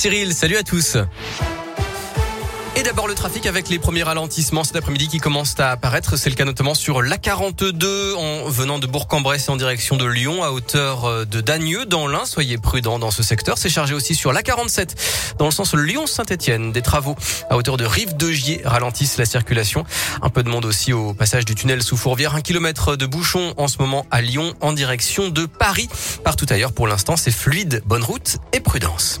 Cyril, salut à tous. Et d'abord le trafic avec les premiers ralentissements cet après-midi qui commencent à apparaître. C'est le cas notamment sur l'A42 en venant de Bourg-en-Bresse en direction de Lyon à hauteur euh, de Dagneux dans l'Ain. Soyez prudents dans ce secteur. C'est chargé aussi sur l'A47 dans le sens Lyon-Saint-Etienne. Des travaux à hauteur de Rive de Gier ralentissent la circulation. Un peu de monde aussi au passage du tunnel sous Fourvière. Un kilomètre de bouchon en ce moment à Lyon en direction de Paris. Partout ailleurs pour l'instant c'est fluide. Bonne route et prudence.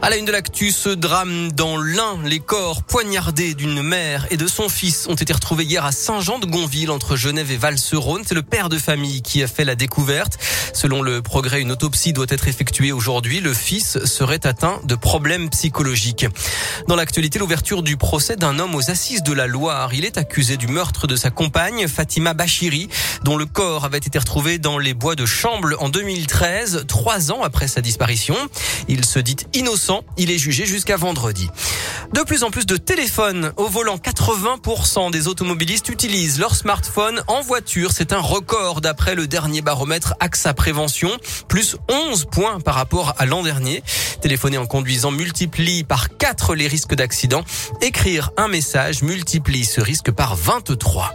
À la une de l'actu, ce drame dans l'Ain, les corps poignardés d'une mère et de son fils ont été retrouvés hier à Saint-Jean-de-Gonville entre Genève et Val-Serone. C'est le père de famille qui a fait la découverte. Selon le progrès, une autopsie doit être effectuée aujourd'hui. Le fils serait atteint de problèmes psychologiques. Dans l'actualité, l'ouverture du procès d'un homme aux assises de la Loire. Il est accusé du meurtre de sa compagne, Fatima Bachiri, dont le corps avait été retrouvé dans les bois de Chamble en 2013, trois ans après sa disparition. Il se dit innocent il est jugé jusqu'à vendredi. De plus en plus de téléphones au volant. 80% des automobilistes utilisent leur smartphone en voiture. C'est un record d'après le dernier baromètre AXA Prévention. Plus 11 points par rapport à l'an dernier. Téléphoner en conduisant multiplie par 4 les risques d'accident. Écrire un message multiplie ce risque par 23.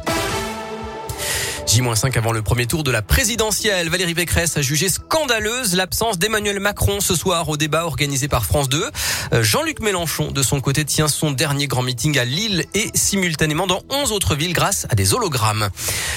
J-5 avant le premier tour de la présidentielle. Valérie Pécresse a jugé scandaleuse l'absence d'Emmanuel Macron ce soir au débat organisé par France 2. Euh, Jean-Luc Mélenchon, de son côté, tient son dernier grand meeting à Lille et simultanément dans 11 autres villes grâce à des hologrammes.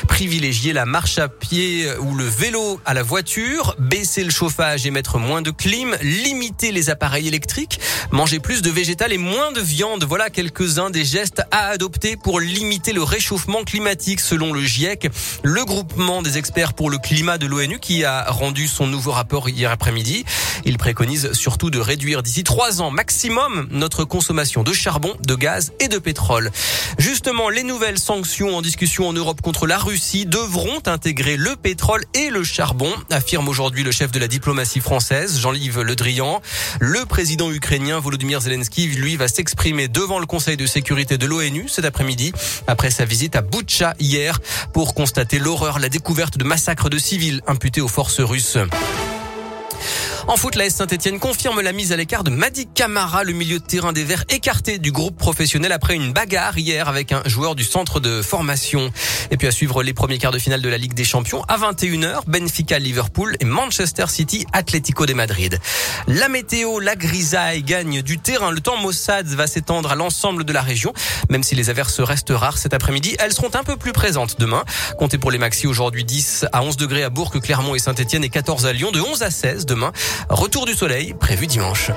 Privilégier la marche à pied ou le vélo à la voiture, baisser le chauffage et mettre moins de clim, limiter les appareils électriques, manger plus de végétal et moins de viande. Voilà quelques-uns des gestes à adopter pour limiter le réchauffement climatique selon le GIEC le groupement des experts pour le climat de l'ONU qui a rendu son nouveau rapport hier après-midi. Il préconise surtout de réduire d'ici trois ans maximum notre consommation de charbon, de gaz et de pétrole. Justement, les nouvelles sanctions en discussion en Europe contre la Russie devront intégrer le pétrole et le charbon, affirme aujourd'hui le chef de la diplomatie française, Jean-Yves Le Drian. Le président ukrainien Volodymyr Zelensky, lui, va s'exprimer devant le Conseil de sécurité de l'ONU cet après-midi, après sa visite à Boutcha hier, pour constater l'horreur, la découverte de massacres de civils imputés aux forces russes. En foot, la Saint-Etienne confirme la mise à l'écart de Madi Camara, le milieu de terrain des Verts écarté du groupe professionnel après une bagarre hier avec un joueur du centre de formation. Et puis à suivre les premiers quarts de finale de la Ligue des Champions à 21h, Benfica Liverpool et Manchester City Atlético de Madrid. La météo, la grisaille gagne du terrain. Le temps Mossad va s'étendre à l'ensemble de la région. Même si les averses restent rares cet après-midi, elles seront un peu plus présentes demain. Comptez pour les maxi aujourd'hui 10 à 11 degrés à Bourg, Clermont et Saint-Etienne et 14 à Lyon, de 11 à 16 demain. Retour du soleil prévu dimanche.